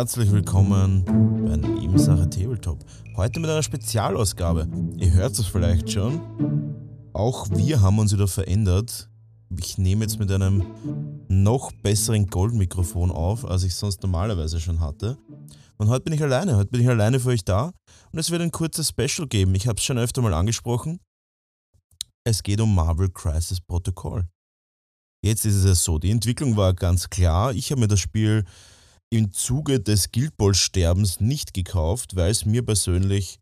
Herzlich willkommen bei Nebensache Tabletop. Heute mit einer Spezialausgabe. Ihr hört es vielleicht schon. Auch wir haben uns wieder verändert. Ich nehme jetzt mit einem noch besseren Goldmikrofon auf, als ich sonst normalerweise schon hatte. Und heute bin ich alleine. Heute bin ich alleine für euch da. Und es wird ein kurzes Special geben. Ich habe es schon öfter mal angesprochen. Es geht um Marvel Crisis Protocol. Jetzt ist es ja so, die Entwicklung war ganz klar. Ich habe mir das Spiel im Zuge des Guild Ball Sterbens nicht gekauft, weil es mir persönlich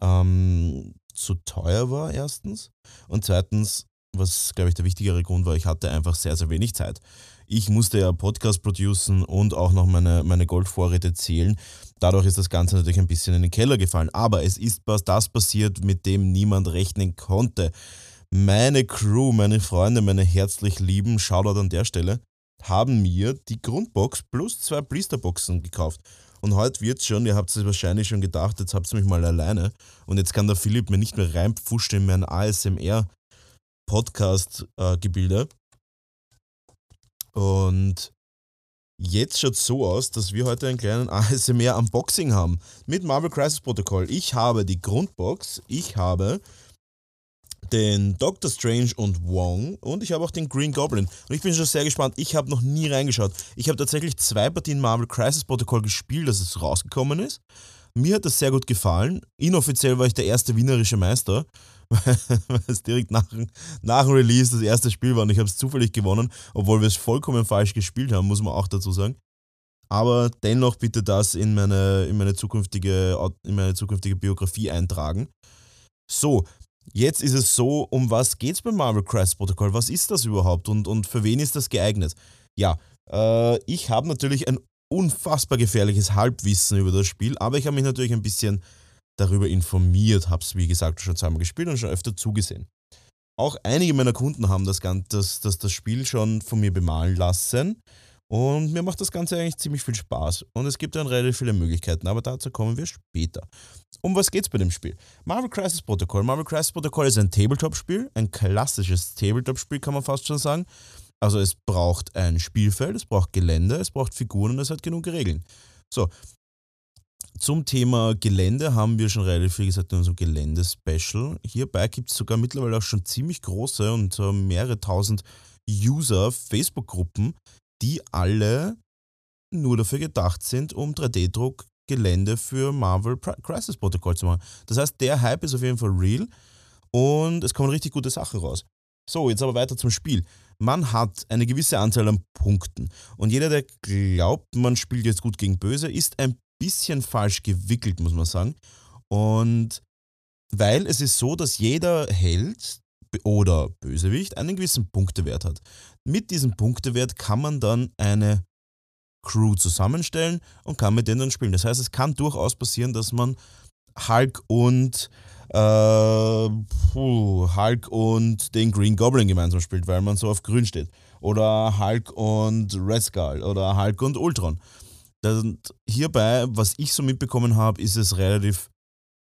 ähm, zu teuer war, erstens. Und zweitens, was glaube ich der wichtigere Grund war, ich hatte einfach sehr, sehr wenig Zeit. Ich musste ja Podcast producen und auch noch meine, meine Goldvorräte zählen. Dadurch ist das Ganze natürlich ein bisschen in den Keller gefallen. Aber es ist das passiert, mit dem niemand rechnen konnte. Meine Crew, meine Freunde, meine herzlich lieben, Shoutout an der Stelle, haben mir die Grundbox plus zwei Blisterboxen gekauft. Und heute wird schon, ihr habt es wahrscheinlich schon gedacht, jetzt habt ihr mich mal alleine. Und jetzt kann der Philipp mir nicht mehr reinpfuschen in mein ASMR-Podcast-Gebilde. Und jetzt schaut es so aus, dass wir heute einen kleinen ASMR-Unboxing haben mit Marvel Crisis Protocol. Ich habe die Grundbox, ich habe den Doctor Strange und Wong und ich habe auch den Green Goblin. Und ich bin schon sehr gespannt. Ich habe noch nie reingeschaut. Ich habe tatsächlich zwei Partien Marvel Crisis Protocol gespielt, dass es rausgekommen ist. Mir hat das sehr gut gefallen. Inoffiziell war ich der erste wienerische Meister, weil es direkt nach, nach dem Release das erste Spiel war und ich habe es zufällig gewonnen, obwohl wir es vollkommen falsch gespielt haben, muss man auch dazu sagen. Aber dennoch bitte das in meine, in meine, zukünftige, in meine zukünftige Biografie eintragen. So, Jetzt ist es so, um was geht es beim Marvel Crisis Protocol? Was ist das überhaupt und, und für wen ist das geeignet? Ja, äh, ich habe natürlich ein unfassbar gefährliches Halbwissen über das Spiel, aber ich habe mich natürlich ein bisschen darüber informiert, habe es wie gesagt schon zweimal gespielt und schon öfter zugesehen. Auch einige meiner Kunden haben das, das, das, das Spiel schon von mir bemalen lassen und mir macht das Ganze eigentlich ziemlich viel Spaß. Und es gibt dann relativ viele Möglichkeiten, aber dazu kommen wir später. Um was geht's bei dem Spiel? Marvel Crisis Protocol. Marvel Crisis Protocol ist ein Tabletop-Spiel, ein klassisches Tabletop-Spiel, kann man fast schon sagen. Also es braucht ein Spielfeld, es braucht Gelände, es braucht Figuren und es hat genug Regeln. So, zum Thema Gelände haben wir schon relativ viel gesagt in unserem Gelände-Special. Hierbei gibt es sogar mittlerweile auch schon ziemlich große und mehrere tausend User Facebook-Gruppen, die alle nur dafür gedacht sind, um 3D-Druck Gelände für Marvel Crisis Protocol zu machen. Das heißt, der Hype ist auf jeden Fall real und es kommen richtig gute Sachen raus. So, jetzt aber weiter zum Spiel. Man hat eine gewisse Anzahl an Punkten und jeder, der glaubt, man spielt jetzt gut gegen Böse, ist ein bisschen falsch gewickelt, muss man sagen. Und weil es ist so, dass jeder Held oder Bösewicht einen gewissen Punktewert hat. Mit diesem Punktewert kann man dann eine Crew zusammenstellen und kann mit denen dann spielen. Das heißt, es kann durchaus passieren, dass man Hulk und äh, puh, Hulk und den Green Goblin gemeinsam spielt, weil man so auf Grün steht. Oder Hulk und Red Skull oder Hulk und Ultron. Und hierbei, was ich so mitbekommen habe, ist es relativ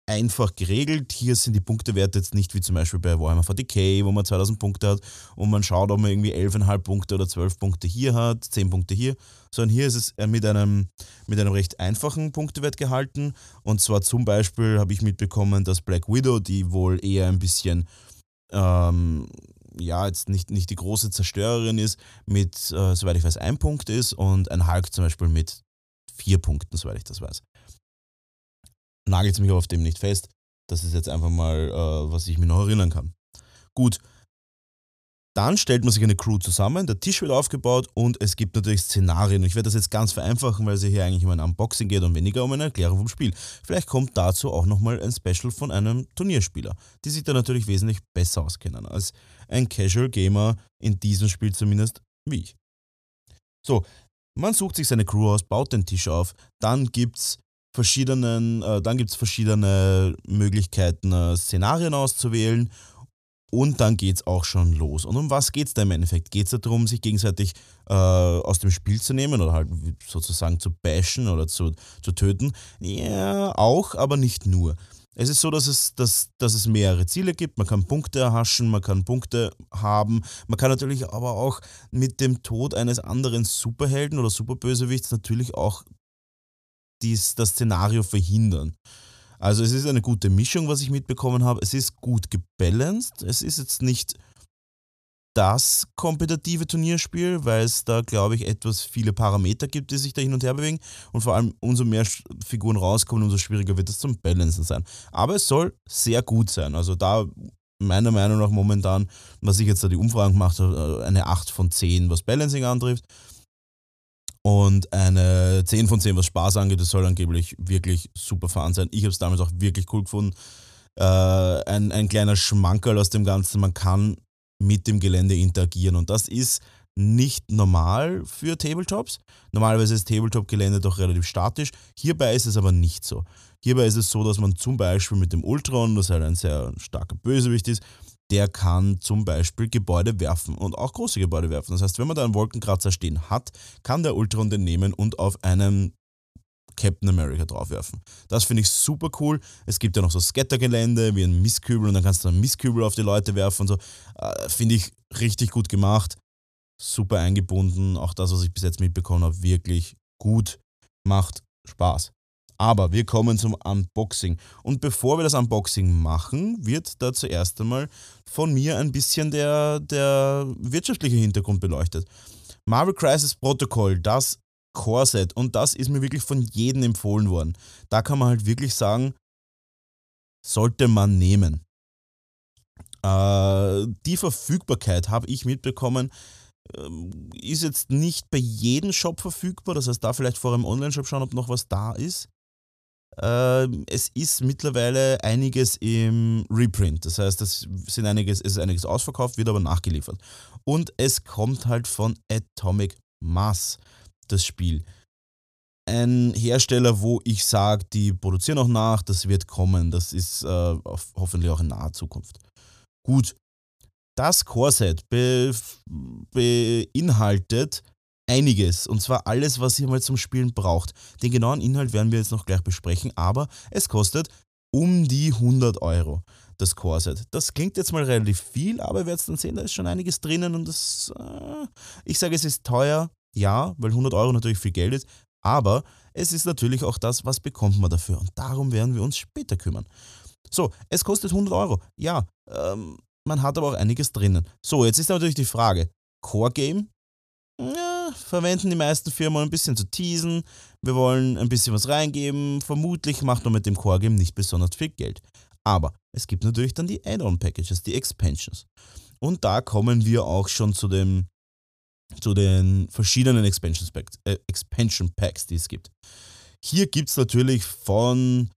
einfach geregelt. Hier sind die Punktewerte jetzt nicht wie zum Beispiel bei Warhammer 40k, wo man 2000 Punkte hat und man schaut, ob man irgendwie 11,5 Punkte oder 12 Punkte hier hat, 10 Punkte hier, sondern hier ist es äh, mit einem, mit einem recht einfachen Punktewert gehalten. Und zwar zum Beispiel habe ich mitbekommen, dass Black Widow, die wohl eher ein bisschen, ähm, ja, jetzt nicht, nicht die große Zerstörerin ist, mit, äh, soweit ich weiß, ein Punkt ist und ein Hulk zum Beispiel mit vier Punkten, soweit ich das weiß nagelt mich auf dem nicht fest. Das ist jetzt einfach mal, äh, was ich mir noch erinnern kann. Gut. Dann stellt man sich eine Crew zusammen, der Tisch wird aufgebaut und es gibt natürlich Szenarien. Ich werde das jetzt ganz vereinfachen, weil es hier eigentlich um ein Unboxing geht und weniger um eine Erklärung vom Spiel. Vielleicht kommt dazu auch nochmal ein Special von einem Turnierspieler, die sich da natürlich wesentlich besser auskennen als ein Casual Gamer in diesem Spiel zumindest wie ich. So, man sucht sich seine Crew aus, baut den Tisch auf, dann gibt es verschiedenen, äh, dann gibt es verschiedene Möglichkeiten, äh, Szenarien auszuwählen und dann geht es auch schon los. Und um was geht es da im Endeffekt? Geht es darum, sich gegenseitig äh, aus dem Spiel zu nehmen oder halt sozusagen zu bashen oder zu, zu töten? Ja, auch, aber nicht nur. Es ist so, dass es, dass, dass es mehrere Ziele gibt. Man kann Punkte erhaschen, man kann Punkte haben. Man kann natürlich aber auch mit dem Tod eines anderen Superhelden oder Superbösewichts natürlich auch dies, das Szenario verhindern. Also es ist eine gute Mischung, was ich mitbekommen habe. Es ist gut gebalanced. Es ist jetzt nicht das kompetitive Turnierspiel, weil es da, glaube ich, etwas viele Parameter gibt, die sich da hin und her bewegen. Und vor allem, umso mehr Figuren rauskommen, umso schwieriger wird es zum Balancen sein. Aber es soll sehr gut sein. Also da meiner Meinung nach momentan, was ich jetzt da die Umfragen gemacht habe, äh, eine 8 von 10, was Balancing antrifft. Und eine 10 von 10, was Spaß angeht, das soll angeblich wirklich super fahren sein. Ich habe es damals auch wirklich cool gefunden. Äh, ein, ein kleiner Schmankerl aus dem Ganzen, man kann mit dem Gelände interagieren. Und das ist nicht normal für Tabletops. Normalerweise ist Tabletop-Gelände doch relativ statisch. Hierbei ist es aber nicht so. Hierbei ist es so, dass man zum Beispiel mit dem Ultron, das halt ein sehr starker Bösewicht ist, der kann zum Beispiel Gebäude werfen und auch große Gebäude werfen. Das heißt, wenn man da einen Wolkenkratzer stehen hat, kann der Ultron den nehmen und auf einen Captain America draufwerfen. Das finde ich super cool. Es gibt ja noch so Scattergelände wie ein Mistkübel und dann kannst du einen Mistkübel auf die Leute werfen und so. Äh, finde ich richtig gut gemacht. Super eingebunden. Auch das, was ich bis jetzt mitbekommen habe, wirklich gut. Macht Spaß. Aber wir kommen zum Unboxing. Und bevor wir das Unboxing machen, wird da zuerst einmal von mir ein bisschen der, der wirtschaftliche Hintergrund beleuchtet. Marvel Crisis Protocol, das Core-Set, und das ist mir wirklich von jedem empfohlen worden. Da kann man halt wirklich sagen, sollte man nehmen. Äh, die Verfügbarkeit habe ich mitbekommen, ähm, ist jetzt nicht bei jedem Shop verfügbar. Das heißt, da vielleicht vor einem Online-Shop schauen, ob noch was da ist. Äh, es ist mittlerweile einiges im Reprint. Das heißt, es, sind einiges, es ist einiges ausverkauft, wird aber nachgeliefert. Und es kommt halt von Atomic Mass das Spiel. Ein Hersteller, wo ich sage, die produzieren auch nach, das wird kommen. Das ist äh, hoffentlich auch in naher Zukunft. Gut, das Core-Set be beinhaltet einiges und zwar alles, was ihr mal zum Spielen braucht. Den genauen Inhalt werden wir jetzt noch gleich besprechen, aber es kostet um die 100 Euro das Core-Set. Das klingt jetzt mal relativ viel, aber ihr werdet dann sehen, da ist schon einiges drinnen und das, äh, ich sage, es ist teuer, ja, weil 100 Euro natürlich viel Geld ist, aber es ist natürlich auch das, was bekommt man dafür. Und darum werden wir uns später kümmern. So, es kostet 100 Euro. Ja, ähm, man hat aber auch einiges drinnen. So, jetzt ist natürlich die Frage, Core Game? Ja, verwenden die meisten Firmen ein bisschen zu teasen. Wir wollen ein bisschen was reingeben. Vermutlich macht man mit dem Core Game nicht besonders viel Geld. Aber es gibt natürlich dann die Add-on-Packages, die Expansions. Und da kommen wir auch schon zu dem zu den verschiedenen Expansion Packs, äh, Expansion die es gibt. Hier gibt es natürlich von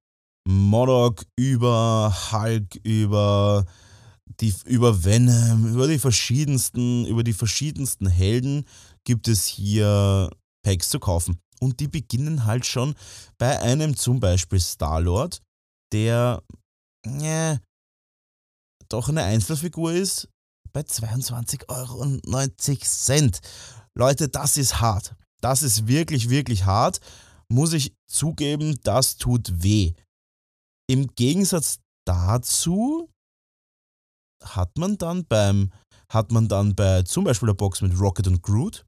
Modok über Hulk, über die, über Venom, über die verschiedensten, über die verschiedensten Helden gibt es hier Packs zu kaufen. Und die beginnen halt schon bei einem zum Beispiel Star-Lord, der äh, doch eine Einzelfigur ist, bei 22,90 Euro. Leute, das ist hart. Das ist wirklich, wirklich hart. Muss ich zugeben, das tut weh. Im Gegensatz dazu hat man dann beim, hat man dann bei zum Beispiel der Box mit Rocket und Groot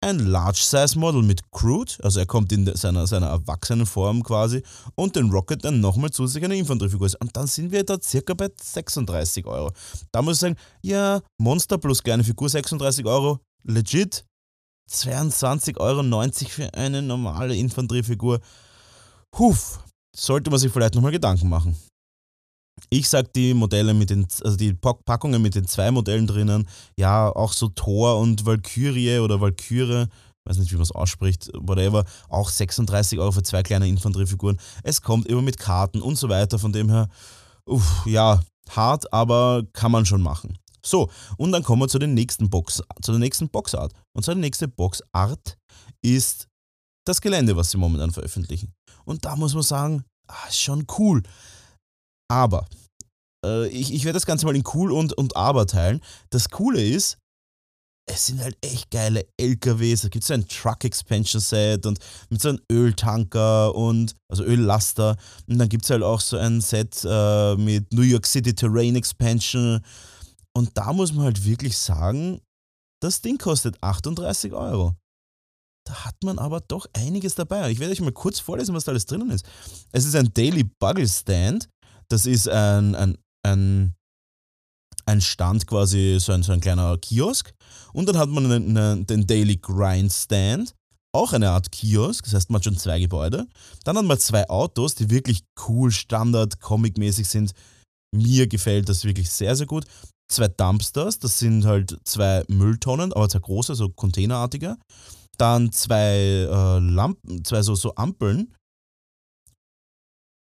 ein Large-Size-Model mit Groot, also er kommt in seiner, seiner erwachsenen Form quasi, und den Rocket dann nochmal zusätzlich eine Infanteriefigur. Und dann sind wir da circa bei 36 Euro. Da muss ich sagen, ja, Monster plus kleine Figur 36 Euro, legit. 22,90 Euro für eine normale Infanteriefigur. Huf, sollte man sich vielleicht nochmal Gedanken machen. Ich sag die Modelle mit den, also die Packungen mit den zwei Modellen drinnen, ja, auch so Thor und Valkyrie oder Valkyrie, weiß nicht, wie man es ausspricht, whatever, auch 36 Euro für zwei kleine Infanteriefiguren. Es kommt immer mit Karten und so weiter, von dem her, uff, ja, hart, aber kann man schon machen. So, und dann kommen wir zu, den nächsten Box, zu der nächsten Boxart. Und zwar die nächste Boxart ist das Gelände, was sie momentan veröffentlichen. Und da muss man sagen, ah, schon cool. Aber, äh, ich, ich werde das Ganze mal in cool und, und aber teilen. Das Coole ist, es sind halt echt geile LKWs. Da gibt es so ein Truck Expansion Set und mit so einem Öltanker und, also Öllaster. Und dann gibt es halt auch so ein Set äh, mit New York City Terrain Expansion. Und da muss man halt wirklich sagen, das Ding kostet 38 Euro. da hat man aber doch einiges dabei. Ich werde euch mal kurz vorlesen, was da alles drinnen ist. Es ist ein Daily Buggle Stand. Das ist ein, ein, ein, ein Stand quasi, so ein, so ein kleiner Kiosk. Und dann hat man einen, einen, den Daily Grind Stand auch eine Art Kiosk, das heißt, man hat schon zwei Gebäude. Dann hat man zwei Autos, die wirklich cool, Standard, Comic-mäßig sind. Mir gefällt das wirklich sehr, sehr gut. Zwei Dumpsters, das sind halt zwei Mülltonnen, aber sehr große, so containerartige. Dann zwei äh, Lampen, zwei so, so Ampeln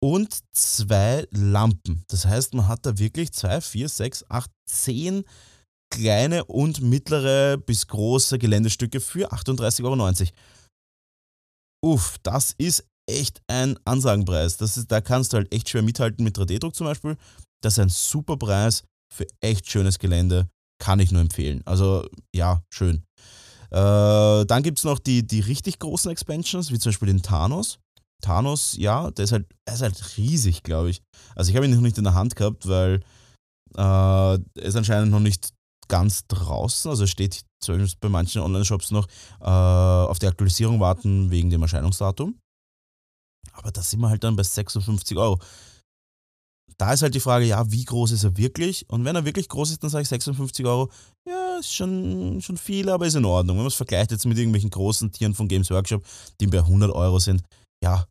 und zwei Lampen. Das heißt, man hat da wirklich zwei, vier, sechs, acht, zehn kleine und mittlere bis große Geländestücke für 38,90 Euro. Uff, das ist echt ein Ansagenpreis. Das ist, da kannst du halt echt schwer mithalten mit 3D-Druck zum Beispiel. Das ist ein super Preis für echt schönes Gelände. Kann ich nur empfehlen. Also ja, schön. Äh, dann gibt es noch die, die richtig großen Expansions, wie zum Beispiel den Thanos. Thanos, ja, der ist halt, der ist halt riesig, glaube ich. Also ich habe ihn noch nicht in der Hand gehabt, weil äh, er ist anscheinend noch nicht ganz draußen. Also steht zumindest bei manchen Online-Shops noch äh, auf die Aktualisierung warten wegen dem Erscheinungsdatum. Aber da sind wir halt dann bei 56 Euro. Da ist halt die Frage, ja, wie groß ist er wirklich? Und wenn er wirklich groß ist, dann sage ich 56 Euro. Ja, ist schon, schon viel, aber ist in Ordnung. Wenn man es vergleicht jetzt mit irgendwelchen großen Tieren von Games Workshop, die bei 100 Euro sind, ja,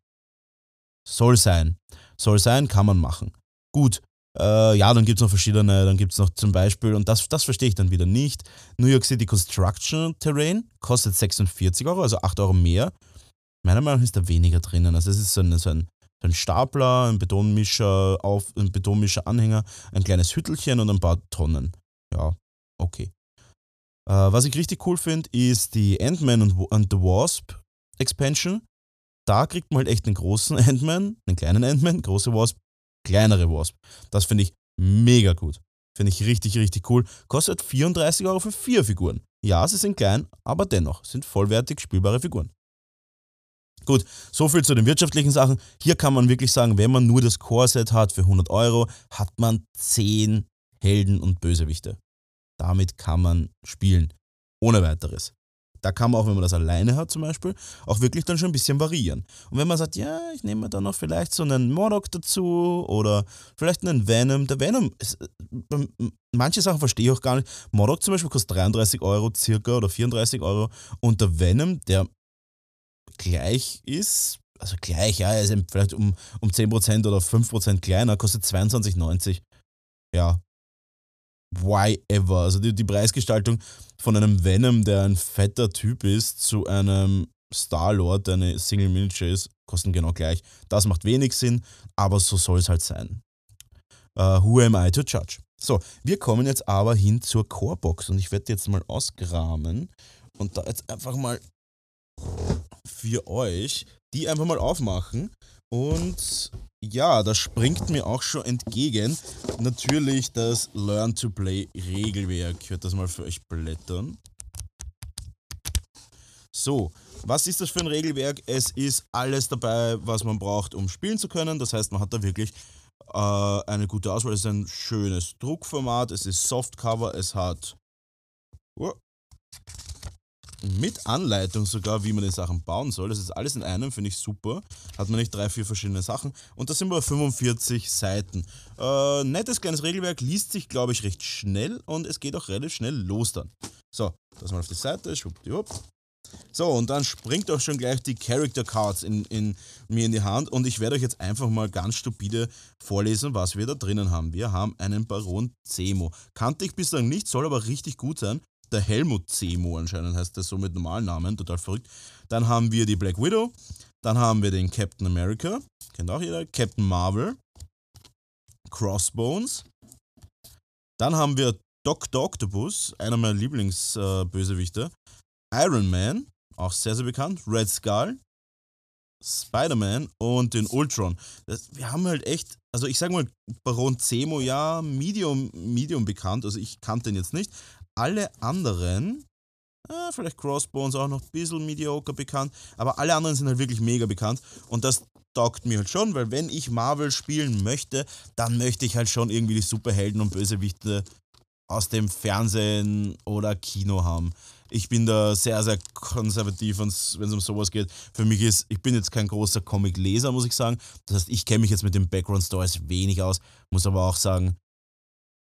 soll sein. Soll sein, kann man machen. Gut, äh, ja, dann gibt es noch verschiedene, dann gibt es noch zum Beispiel, und das, das verstehe ich dann wieder nicht, New York City Construction Terrain kostet 46 Euro, also 8 Euro mehr. Meiner Meinung nach ist da weniger drinnen. Also es ist so ein, so ein, so ein Stapler, ein Betonmischer, auf, ein Betonmischer Anhänger, ein kleines Hüttelchen und ein paar Tonnen. Ja, okay. Äh, was ich richtig cool finde, ist die Ant-Man und, und the Wasp Expansion. Da kriegt man halt echt einen großen Ant-Man, einen kleinen Ant-Man, große Wasp kleinere Wasp. Das finde ich mega gut. Finde ich richtig, richtig cool. Kostet 34 Euro für vier Figuren. Ja, sie sind klein, aber dennoch sind vollwertig spielbare Figuren. Gut, so viel zu den wirtschaftlichen Sachen. Hier kann man wirklich sagen, wenn man nur das Core-Set hat für 100 Euro, hat man 10 Helden und Bösewichte. Damit kann man spielen. Ohne weiteres. Da kann man auch, wenn man das alleine hat zum Beispiel, auch wirklich dann schon ein bisschen variieren. Und wenn man sagt, ja, ich nehme dann noch vielleicht so einen Modok dazu oder vielleicht einen Venom. Der Venom, ist, äh, manche Sachen verstehe ich auch gar nicht. Modok zum Beispiel kostet 33 Euro circa oder 34 Euro und der Venom, der gleich ist, also gleich, ja, er ist vielleicht um, um 10% oder 5% kleiner, kostet 22,90. Ja, why ever. Also die, die Preisgestaltung von einem Venom, der ein fetter Typ ist, zu einem Star-Lord, der eine Single Miniature ist, kosten genau gleich. Das macht wenig Sinn, aber so soll es halt sein. Uh, who am I to judge? So, wir kommen jetzt aber hin zur Core-Box und ich werde jetzt mal ausgramen und da jetzt einfach mal für euch die einfach mal aufmachen und ja, da springt mir auch schon entgegen natürlich das Learn to Play Regelwerk. Ich werde das mal für euch blättern. So, was ist das für ein Regelwerk? Es ist alles dabei, was man braucht, um spielen zu können. Das heißt, man hat da wirklich äh, eine gute Auswahl. Es ist ein schönes Druckformat, es ist Softcover, es hat oh, mit Anleitung sogar, wie man die Sachen bauen soll. Das ist alles in einem, finde ich super. Hat man nicht drei, vier verschiedene Sachen. Und das sind wir bei 45 Seiten. Äh, nettes kleines Regelwerk, liest sich, glaube ich, recht schnell und es geht auch relativ schnell los dann. So, das mal auf die Seite, schwuppdiwupp. So, und dann springt auch schon gleich die Character Cards in, in, mir in die Hand und ich werde euch jetzt einfach mal ganz stupide vorlesen, was wir da drinnen haben. Wir haben einen Baron Zemo. Kannte ich bislang nicht, soll aber richtig gut sein der Helmut Zemo anscheinend heißt der so mit normalen Namen, total verrückt. Dann haben wir die Black Widow, dann haben wir den Captain America, kennt auch jeder, Captain Marvel, Crossbones, dann haben wir Dr. Octopus, einer meiner Lieblingsbösewichte, äh, Iron Man, auch sehr, sehr bekannt, Red Skull, Spider-Man und den Ultron. Das, wir haben halt echt, also ich sag mal, Baron Zemo, ja, Medium, Medium bekannt, also ich kannte ihn jetzt nicht, alle anderen, äh, vielleicht Crossbones auch noch ein bisschen mediocre bekannt, aber alle anderen sind halt wirklich mega bekannt und das taugt mir halt schon, weil wenn ich Marvel spielen möchte, dann möchte ich halt schon irgendwie die Superhelden und Bösewichte aus dem Fernsehen oder Kino haben. Ich bin da sehr, sehr konservativ, wenn es um sowas geht. Für mich ist, ich bin jetzt kein großer Comic-Leser, muss ich sagen. Das heißt, ich kenne mich jetzt mit den Background-Stories wenig aus, muss aber auch sagen,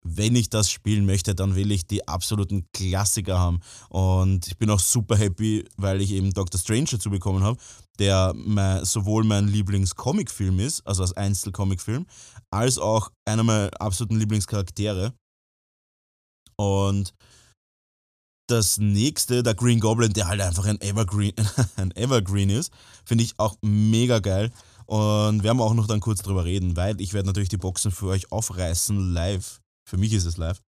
wenn ich das spielen möchte, dann will ich die absoluten Klassiker haben. Und ich bin auch super happy, weil ich eben Doctor Strange dazu bekommen habe, der mein, sowohl mein Lieblings-Comic-Film ist, also als Einzel-Comic-Film, als auch einer meiner absoluten Lieblingscharaktere. Und das nächste, der Green Goblin, der halt einfach ein Evergreen, ein Evergreen ist, finde ich auch mega geil. Und werden wir auch noch dann kurz drüber reden, weil ich werde natürlich die Boxen für euch aufreißen live für mich ist es live.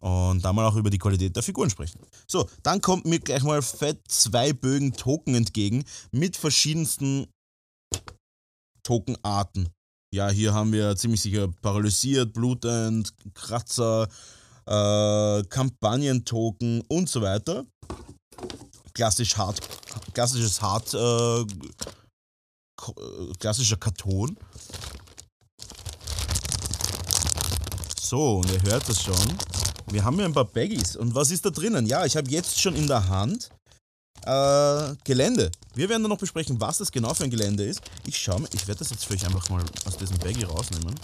Und da mal auch über die Qualität der Figuren sprechen. So, dann kommt mir gleich mal fett zwei Bögen Token entgegen mit verschiedensten Tokenarten. Ja, hier haben wir ziemlich sicher paralysiert, blutend, Kratzer, äh, Kampagnentoken und so weiter. Klassisch hart, klassisches hart, äh, klassischer Karton. So, und ihr hört das schon. Wir haben hier ein paar Baggies. Und was ist da drinnen? Ja, ich habe jetzt schon in der Hand äh, Gelände. Wir werden dann noch besprechen, was das genau für ein Gelände ist. Ich schaue mal, ich werde das jetzt für euch einfach mal aus diesem Baggy rausnehmen.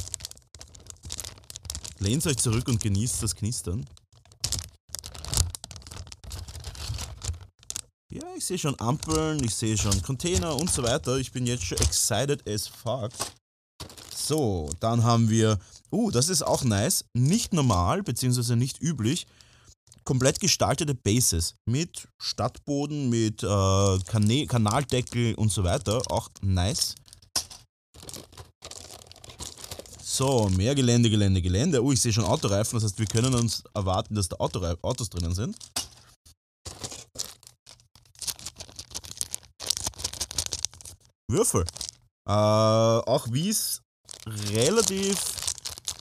Lehnt euch zurück und genießt das Knistern. Ja, ich sehe schon Ampeln, ich sehe schon Container und so weiter. Ich bin jetzt schon excited as fuck. So, dann haben wir, uh, das ist auch nice, nicht normal, beziehungsweise nicht üblich, komplett gestaltete Bases mit Stadtboden, mit äh, Kana Kanaldeckel und so weiter, auch nice. So, mehr Gelände, Gelände, Gelände. Oh, ich sehe schon Autoreifen, das heißt, wir können uns erwarten, dass da Autos drinnen sind. Würfel. Äh, auch wie es relativ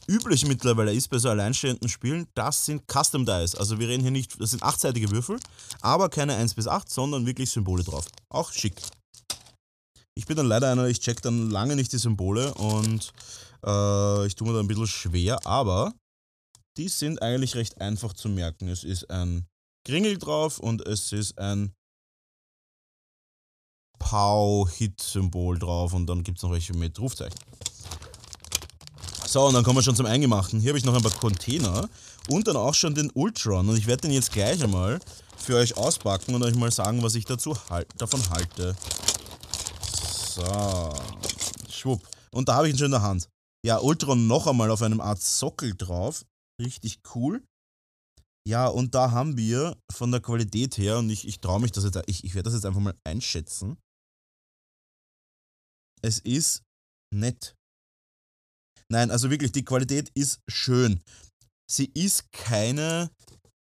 üblich mittlerweile ist bei so alleinstehenden Spielen, das sind Custom Dice. Also wir reden hier nicht, das sind achtseitige Würfel, aber keine 1 bis 8, sondern wirklich Symbole drauf. Auch schick. Ich bin dann leider einer, ich check dann lange nicht die Symbole und äh, ich tue mir da ein bisschen schwer, aber die sind eigentlich recht einfach zu merken. Es ist ein Kringel drauf und es ist ein Pow-Hit-Symbol drauf und dann gibt es noch welche mit Rufzeichen. So, und dann kommen wir schon zum Eingemachten. Hier habe ich noch ein paar Container und dann auch schon den Ultron. Und ich werde den jetzt gleich einmal für euch auspacken und euch mal sagen, was ich dazu halt, davon halte. So, schwupp. Und da habe ich ihn schon in der Hand. Ja, Ultron noch einmal auf einem Art Sockel drauf. Richtig cool. Ja, und da haben wir von der Qualität her, und ich, ich traue mich das jetzt, ich, ich werde das jetzt einfach mal einschätzen. Es ist nett. Nein, also wirklich, die Qualität ist schön. Sie ist keine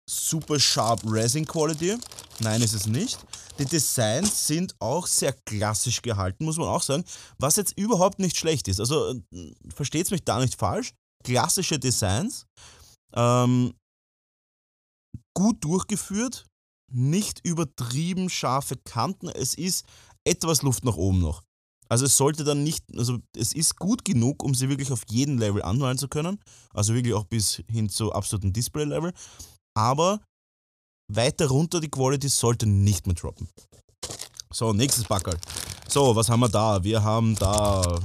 super sharp Resin Quality. Nein, ist es nicht. Die Designs sind auch sehr klassisch gehalten, muss man auch sagen. Was jetzt überhaupt nicht schlecht ist. Also äh, versteht mich da nicht falsch. Klassische Designs. Ähm, gut durchgeführt. Nicht übertrieben scharfe Kanten. Es ist etwas Luft nach oben noch. Also es sollte dann nicht, also es ist gut genug, um sie wirklich auf jeden Level anmalen zu können. Also wirklich auch bis hin zu absoluten Display-Level. Aber weiter runter die Quality sollte nicht mehr droppen. So, nächstes Backerl. So, was haben wir da? Wir haben da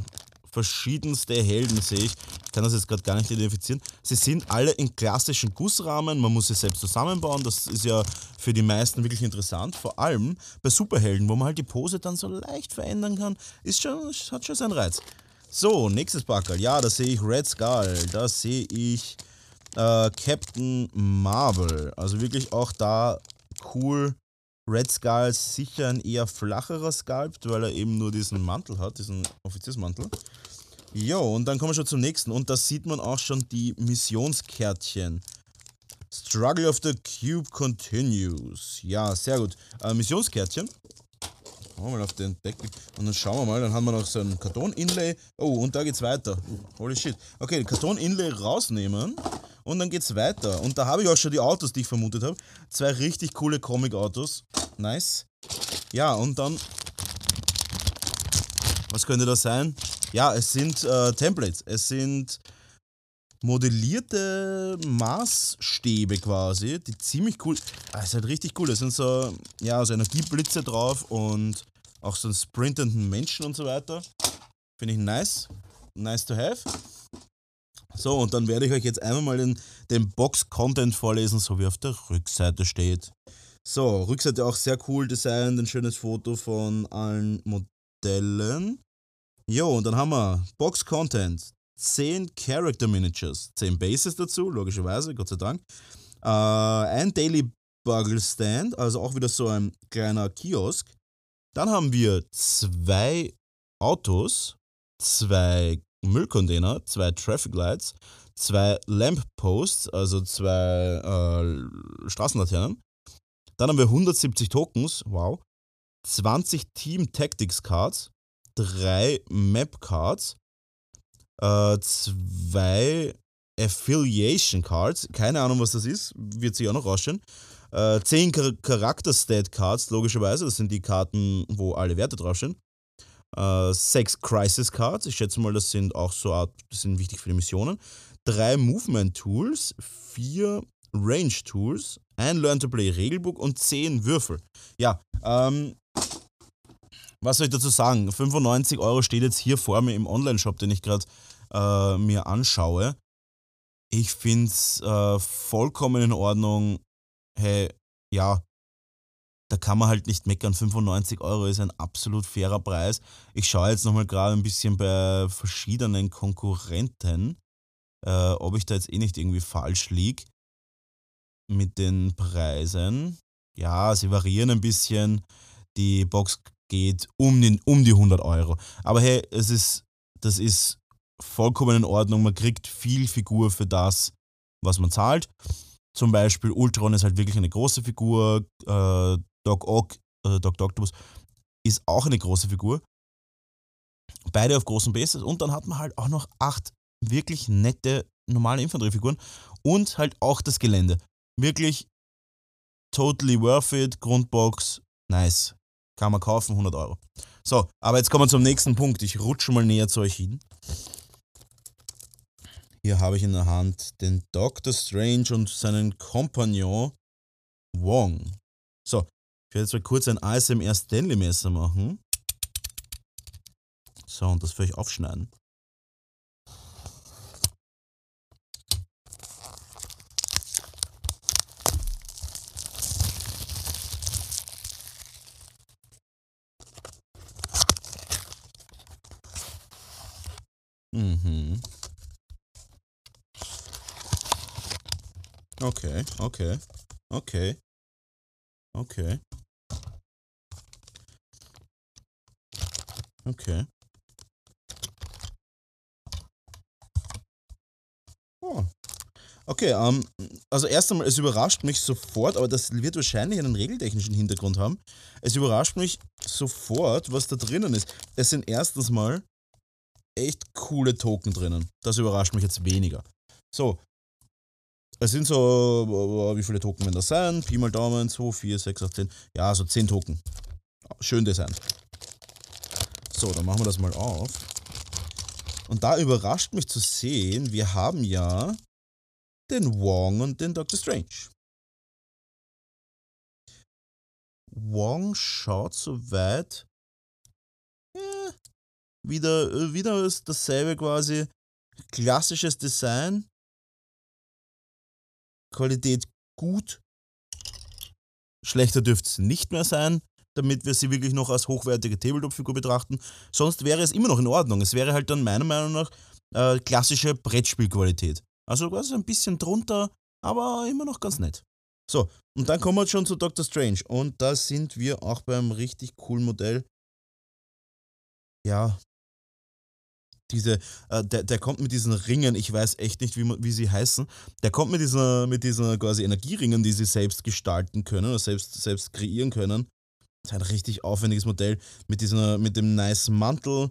verschiedenste Helden, sehe ich. Ich kann das jetzt gerade gar nicht identifizieren. Sie sind alle in klassischen Gussrahmen, man muss sie selbst zusammenbauen. Das ist ja für die meisten wirklich interessant. Vor allem bei Superhelden, wo man halt die Pose dann so leicht verändern kann, ist schon, hat schon seinen Reiz. So, nächstes Backerl. Ja, da sehe ich Red Skull. Da sehe ich äh, Captain Marvel. Also wirklich auch da cool. Red Skull sicher ein eher flacherer Sculpt, weil er eben nur diesen Mantel hat, diesen Offiziersmantel. Jo, und dann kommen wir schon zum nächsten. Und da sieht man auch schon die Missionskärtchen. Struggle of the Cube continues. Ja, sehr gut. Äh, Missionskärtchen. Machen wir mal auf den Deckel. Und dann schauen wir mal, dann haben wir noch so ein Karton-Inlay. Oh, und da geht's weiter. Holy shit. Okay, Karton-Inlay rausnehmen. Und dann geht's weiter. Und da habe ich auch schon die Autos, die ich vermutet habe. Zwei richtig coole Comic-Autos. Nice. Ja, und dann. Was könnte das sein? Ja, es sind äh, Templates. Es sind modellierte Maßstäbe quasi, die ziemlich cool. Ah, ist halt richtig cool. Da sind so, ja, so Energieblitze drauf und auch so einen sprintenden Menschen und so weiter. Finde ich nice. Nice to have. So, und dann werde ich euch jetzt einmal mal den, den Box-Content vorlesen, so wie auf der Rückseite steht. So, Rückseite auch sehr cool designt, ein schönes Foto von allen Modellen. Jo, und dann haben wir Box-Content, 10 Character Miniatures, 10 Bases dazu, logischerweise, Gott sei Dank. Äh, ein Daily Bugle Stand, also auch wieder so ein kleiner Kiosk. Dann haben wir zwei Autos, zwei Müllcontainer, zwei Traffic Lights, zwei Lamp Posts, also zwei äh, Straßenlaternen. Dann haben wir 170 Tokens, wow. 20 Team Tactics Cards, drei Map Cards, äh, zwei Affiliation Cards, keine Ahnung, was das ist, wird sich auch noch rausstellen. Äh, 10 Char Charakter Stat Cards, logischerweise, das sind die Karten, wo alle Werte draufstehen. Äh, sechs Crisis Cards, ich schätze mal, das sind auch so Art, das sind wichtig für die Missionen. Drei Movement Tools, vier Range Tools, ein Learn to Play Regelbuch und zehn Würfel. Ja, ähm, was soll ich dazu sagen? 95 Euro steht jetzt hier vor mir im Online-Shop, den ich gerade äh, mir anschaue. Ich finde es äh, vollkommen in Ordnung. Hey, ja, da kann man halt nicht meckern. 95 Euro ist ein absolut fairer Preis. Ich schaue jetzt nochmal gerade ein bisschen bei verschiedenen Konkurrenten, äh, ob ich da jetzt eh nicht irgendwie falsch liege mit den Preisen. Ja, sie variieren ein bisschen. Die Box geht um, den, um die 100 Euro. Aber hey, es ist, das ist vollkommen in Ordnung. Man kriegt viel Figur für das, was man zahlt. Zum Beispiel Ultron ist halt wirklich eine große Figur. Äh, Doc Ock, äh, Doc Octopus ist auch eine große Figur. Beide auf großen Bases. Und dann hat man halt auch noch acht wirklich nette normale Infanteriefiguren und halt auch das Gelände. Wirklich totally worth it. Grundbox, nice. Kann man kaufen, 100 Euro. So, aber jetzt kommen wir zum nächsten Punkt. Ich rutsche mal näher zu euch hin. Hier habe ich in der Hand den Doctor Strange und seinen Kompagnon Wong. So, ich werde jetzt mal kurz ein ASMR Stanley Messer machen. So, und das für euch aufschneiden. Okay, okay, okay, okay. Okay. Oh. Okay, ähm, also erst einmal, es überrascht mich sofort, aber das wird wahrscheinlich einen regeltechnischen Hintergrund haben. Es überrascht mich sofort, was da drinnen ist. Es sind erstens mal echt coole Token drinnen. Das überrascht mich jetzt weniger. So. Es sind so, wie viele Token werden das sein? Pi mal Daumen, 2, 4, 6, 8, 10. Ja, so 10 Token. Schön Design. So, dann machen wir das mal auf. Und da überrascht mich zu sehen, wir haben ja den Wong und den Doctor Strange. Wong schaut soweit ja, wieder, wieder ist dasselbe quasi. Klassisches Design. Qualität gut. Schlechter dürfte es nicht mehr sein, damit wir sie wirklich noch als hochwertige Tabletop-Figur betrachten. Sonst wäre es immer noch in Ordnung. Es wäre halt dann meiner Meinung nach äh, klassische Brettspielqualität. Also quasi ein bisschen drunter, aber immer noch ganz nett. So, und dann kommen wir schon zu Doctor Strange. Und da sind wir auch beim richtig coolen Modell. Ja, diese, äh, der, der kommt mit diesen Ringen, ich weiß echt nicht, wie, wie sie heißen, der kommt mit dieser, mit dieser quasi Energieringen, die sie selbst gestalten können oder selbst, selbst kreieren können. Das ist ein richtig aufwendiges Modell mit, dieser, mit dem nice Mantel.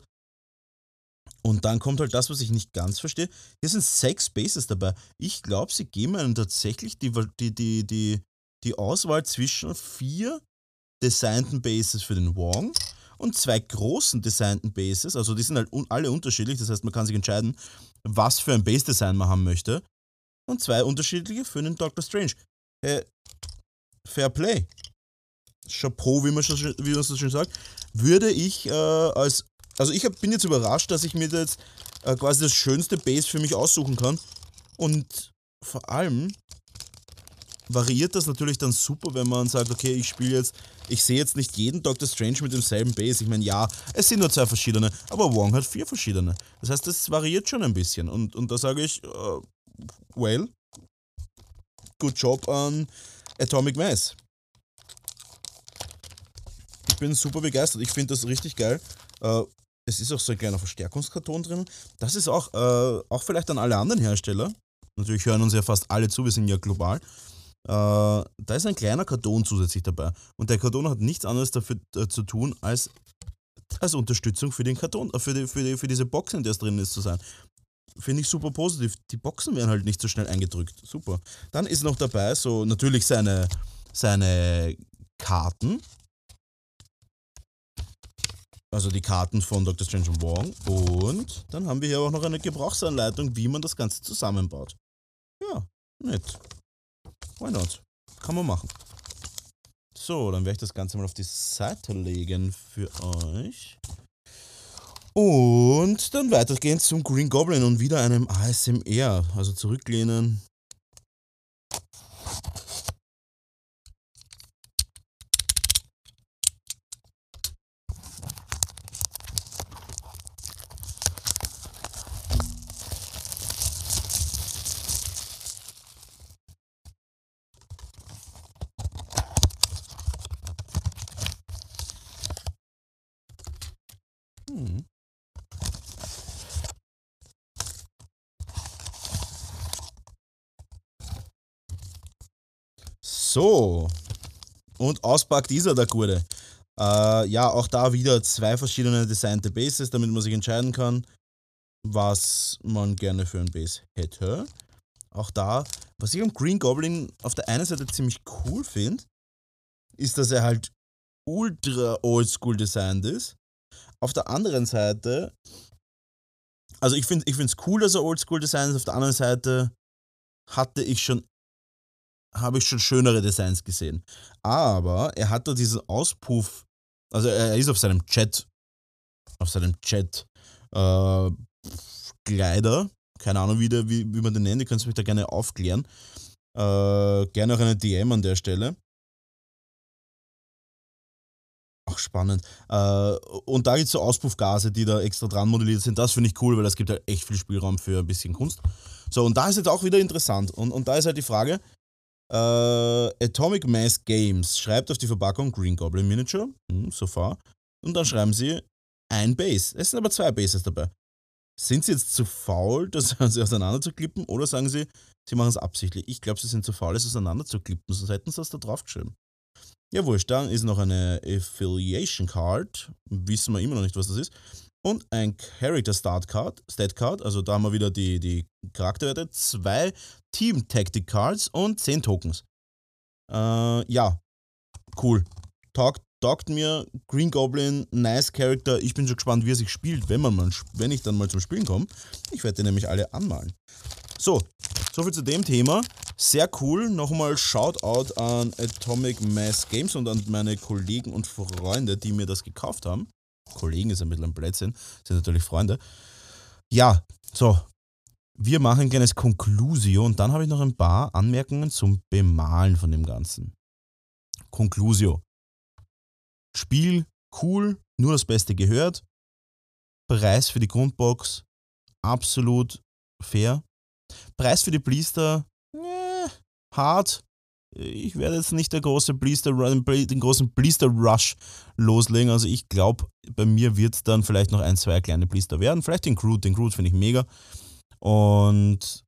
Und dann kommt halt das, was ich nicht ganz verstehe. Hier sind sechs Bases dabei. Ich glaube, sie geben einem tatsächlich die, die, die, die, die Auswahl zwischen vier designten Bases für den Wong und zwei großen designten Bases, also die sind halt un alle unterschiedlich, das heißt, man kann sich entscheiden, was für ein Base-Design man haben möchte. Und zwei unterschiedliche für den Doctor Strange. Hey, Fair Play. Chapeau, wie man, schon, wie man so schön sagt. Würde ich äh, als. Also ich hab, bin jetzt überrascht, dass ich mir jetzt äh, quasi das schönste Base für mich aussuchen kann. Und vor allem variiert das natürlich dann super, wenn man sagt, okay, ich spiele jetzt, ich sehe jetzt nicht jeden Doctor Strange mit demselben Base. Ich meine, ja, es sind nur zwei verschiedene, aber Wong hat vier verschiedene. Das heißt, das variiert schon ein bisschen. Und, und da sage ich, uh, well, good job an Atomic Mass. Ich bin super begeistert. Ich finde das richtig geil. Uh, es ist auch so ein kleiner Verstärkungskarton drin. Das ist auch, uh, auch vielleicht an alle anderen Hersteller. Natürlich hören uns ja fast alle zu, wir sind ja global. Uh, da ist ein kleiner Karton zusätzlich dabei. Und der Karton hat nichts anderes dafür äh, zu tun, als als Unterstützung für den Karton, äh, für, die, für, die, für diese Boxen, die es drin ist, zu sein. Finde ich super positiv. Die Boxen werden halt nicht so schnell eingedrückt. Super. Dann ist noch dabei so natürlich seine, seine Karten. Also die Karten von Dr. Strange und Wong. Und dann haben wir hier auch noch eine Gebrauchsanleitung, wie man das Ganze zusammenbaut. Ja, nett. Why not? Kann man machen. So, dann werde ich das Ganze mal auf die Seite legen für euch. Und dann weitergehen zum Green Goblin und wieder einem ASMR. Also zurücklehnen, Hm. So. Und auspackt ist er, der Gute. Äh, ja, auch da wieder zwei verschiedene designte Bases, damit man sich entscheiden kann, was man gerne für ein Base hätte. Auch da, was ich am Green Goblin auf der einen Seite ziemlich cool finde, ist, dass er halt ultra oldschool designt ist. Auf der anderen Seite, also ich finde es cool, dass er oldschool designt ist. Auf der anderen Seite hatte ich schon, habe ich schon schönere Designs gesehen. Aber er hat da diesen Auspuff, also er ist auf seinem Chat, auf seinem Chat äh, Kleider, keine Ahnung, wie, der, wie, wie man den nennt, ihr könnt mich da gerne aufklären. Äh, gerne auch eine DM an der Stelle. Auch spannend. Äh, und da gibt es so Auspuffgase, die da extra dran modelliert sind. Das finde ich cool, weil das gibt halt echt viel Spielraum für ein bisschen Kunst. So, und da ist jetzt auch wieder interessant. Und, und da ist halt die Frage: äh, Atomic Mass Games schreibt auf die Verpackung Green Goblin Miniature, hm, so far. Und dann schreiben sie ein Base. Es sind aber zwei Bases dabei. Sind sie jetzt zu faul, das auseinander zu klippen, oder sagen sie, sie machen es absichtlich? Ich glaube, sie sind zu faul, es auseinander zu klippen, sonst hätten sie das da draufgeschrieben. Ja, wurscht, dann ist noch eine Affiliation Card. Wissen wir immer noch nicht, was das ist. Und ein Character Start Card, Stat Card, also da haben wir wieder die, die Charakterwerte. Zwei Team Tactic Cards und zehn Tokens. Äh, ja, cool. Taugt, taugt mir. Green Goblin, nice Character. Ich bin schon gespannt, wie er sich spielt, wenn, man mal, wenn ich dann mal zum Spielen komme. Ich werde die nämlich alle anmalen. So, soviel zu dem Thema. Sehr cool. Nochmal Shoutout an Atomic Mass Games und an meine Kollegen und Freunde, die mir das gekauft haben. Kollegen ist ein bisschen ein Blödsinn, sind natürlich Freunde. Ja, so. Wir machen ein kleines Conclusio und dann habe ich noch ein paar Anmerkungen zum Bemalen von dem Ganzen. Conclusio. Spiel cool, nur das Beste gehört. Preis für die Grundbox absolut fair. Preis für die Blister hart. Ich werde jetzt nicht der große Blister, den großen Blister Rush loslegen. Also ich glaube, bei mir wird es dann vielleicht noch ein, zwei kleine Blister werden. Vielleicht den Groot. Den Groot finde ich mega. Und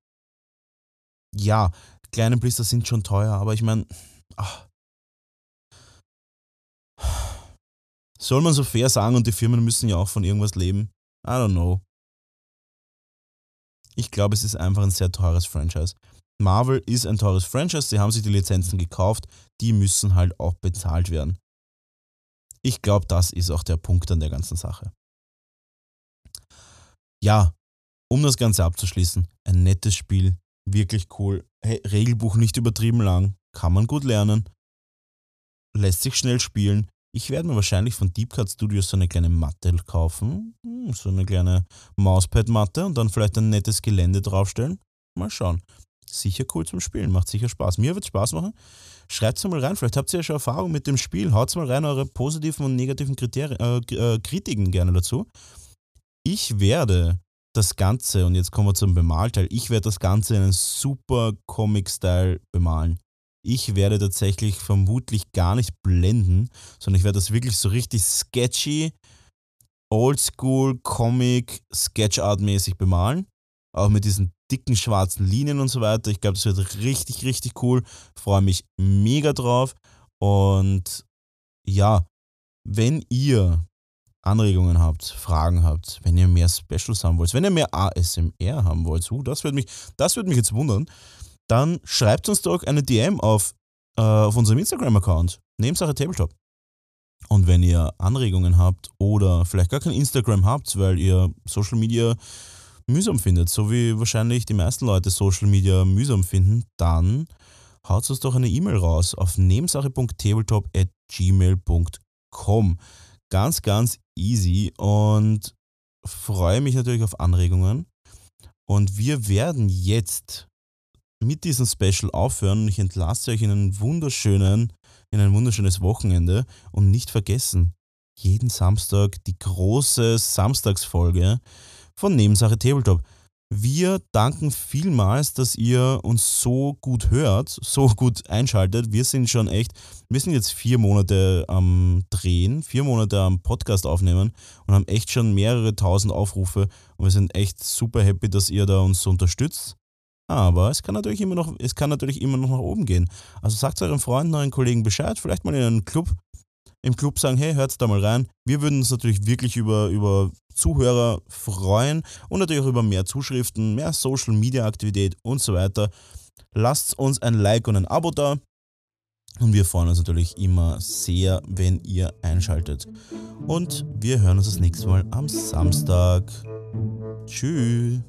ja, kleine Blister sind schon teuer, aber ich meine, soll man so fair sagen und die Firmen müssen ja auch von irgendwas leben? I don't know. Ich glaube, es ist einfach ein sehr teures Franchise. Marvel ist ein teures Franchise, sie haben sich die Lizenzen gekauft, die müssen halt auch bezahlt werden. Ich glaube, das ist auch der Punkt an der ganzen Sache. Ja, um das Ganze abzuschließen, ein nettes Spiel, wirklich cool. Hey, Regelbuch nicht übertrieben lang, kann man gut lernen, lässt sich schnell spielen. Ich werde mir wahrscheinlich von Deep Cut Studios so eine kleine Matte kaufen, hm, so eine kleine Mauspad-Matte und dann vielleicht ein nettes Gelände draufstellen. Mal schauen. Sicher cool zum Spielen, macht sicher Spaß. Mir wird es Spaß machen. Schreibt es mal rein, vielleicht habt ihr ja schon Erfahrung mit dem Spiel. Haut mal rein eure positiven und negativen Kriterien, äh, äh, Kritiken gerne dazu. Ich werde das Ganze, und jetzt kommen wir zum Bemalteil, ich werde das Ganze in einen super Comic-Style bemalen. Ich werde tatsächlich vermutlich gar nicht blenden, sondern ich werde das wirklich so richtig sketchy, oldschool, Comic, Sketch-Art-mäßig bemalen. Auch mit diesen dicken schwarzen Linien und so weiter. Ich glaube, das wird richtig, richtig cool. Freue mich mega drauf. Und ja, wenn ihr Anregungen habt, Fragen habt, wenn ihr mehr Specials haben wollt, wenn ihr mehr ASMR haben wollt, uh, das würde mich, das mich jetzt wundern, dann schreibt uns doch eine DM auf, äh, auf unserem Instagram-Account, Nebensache Tabletop. Und wenn ihr Anregungen habt oder vielleicht gar kein Instagram habt, weil ihr Social Media mühsam findet, so wie wahrscheinlich die meisten Leute Social Media mühsam finden, dann haut uns doch eine E-Mail raus auf nebensache.tabletop.gmail.com. Ganz, ganz easy und freue mich natürlich auf Anregungen. Und wir werden jetzt mit diesem Special aufhören und ich entlasse euch in einen wunderschönen, in ein wunderschönes Wochenende und nicht vergessen, jeden Samstag die große Samstagsfolge von Nebensache Tabletop. Wir danken vielmals, dass ihr uns so gut hört, so gut einschaltet. Wir sind schon echt, wir sind jetzt vier Monate am Drehen, vier Monate am Podcast aufnehmen und haben echt schon mehrere tausend Aufrufe und wir sind echt super happy, dass ihr da uns so unterstützt. Aber es kann natürlich immer noch, es kann natürlich immer noch nach oben gehen. Also sagt euren Freunden, euren Kollegen Bescheid, vielleicht mal in einen Club, im Club sagen, hey, hört da mal rein. Wir würden uns natürlich wirklich über, über Zuhörer freuen und natürlich auch über mehr Zuschriften, mehr Social Media Aktivität und so weiter. Lasst uns ein Like und ein Abo da. Und wir freuen uns natürlich immer sehr, wenn ihr einschaltet. Und wir hören uns das nächste Mal am Samstag. Tschüss.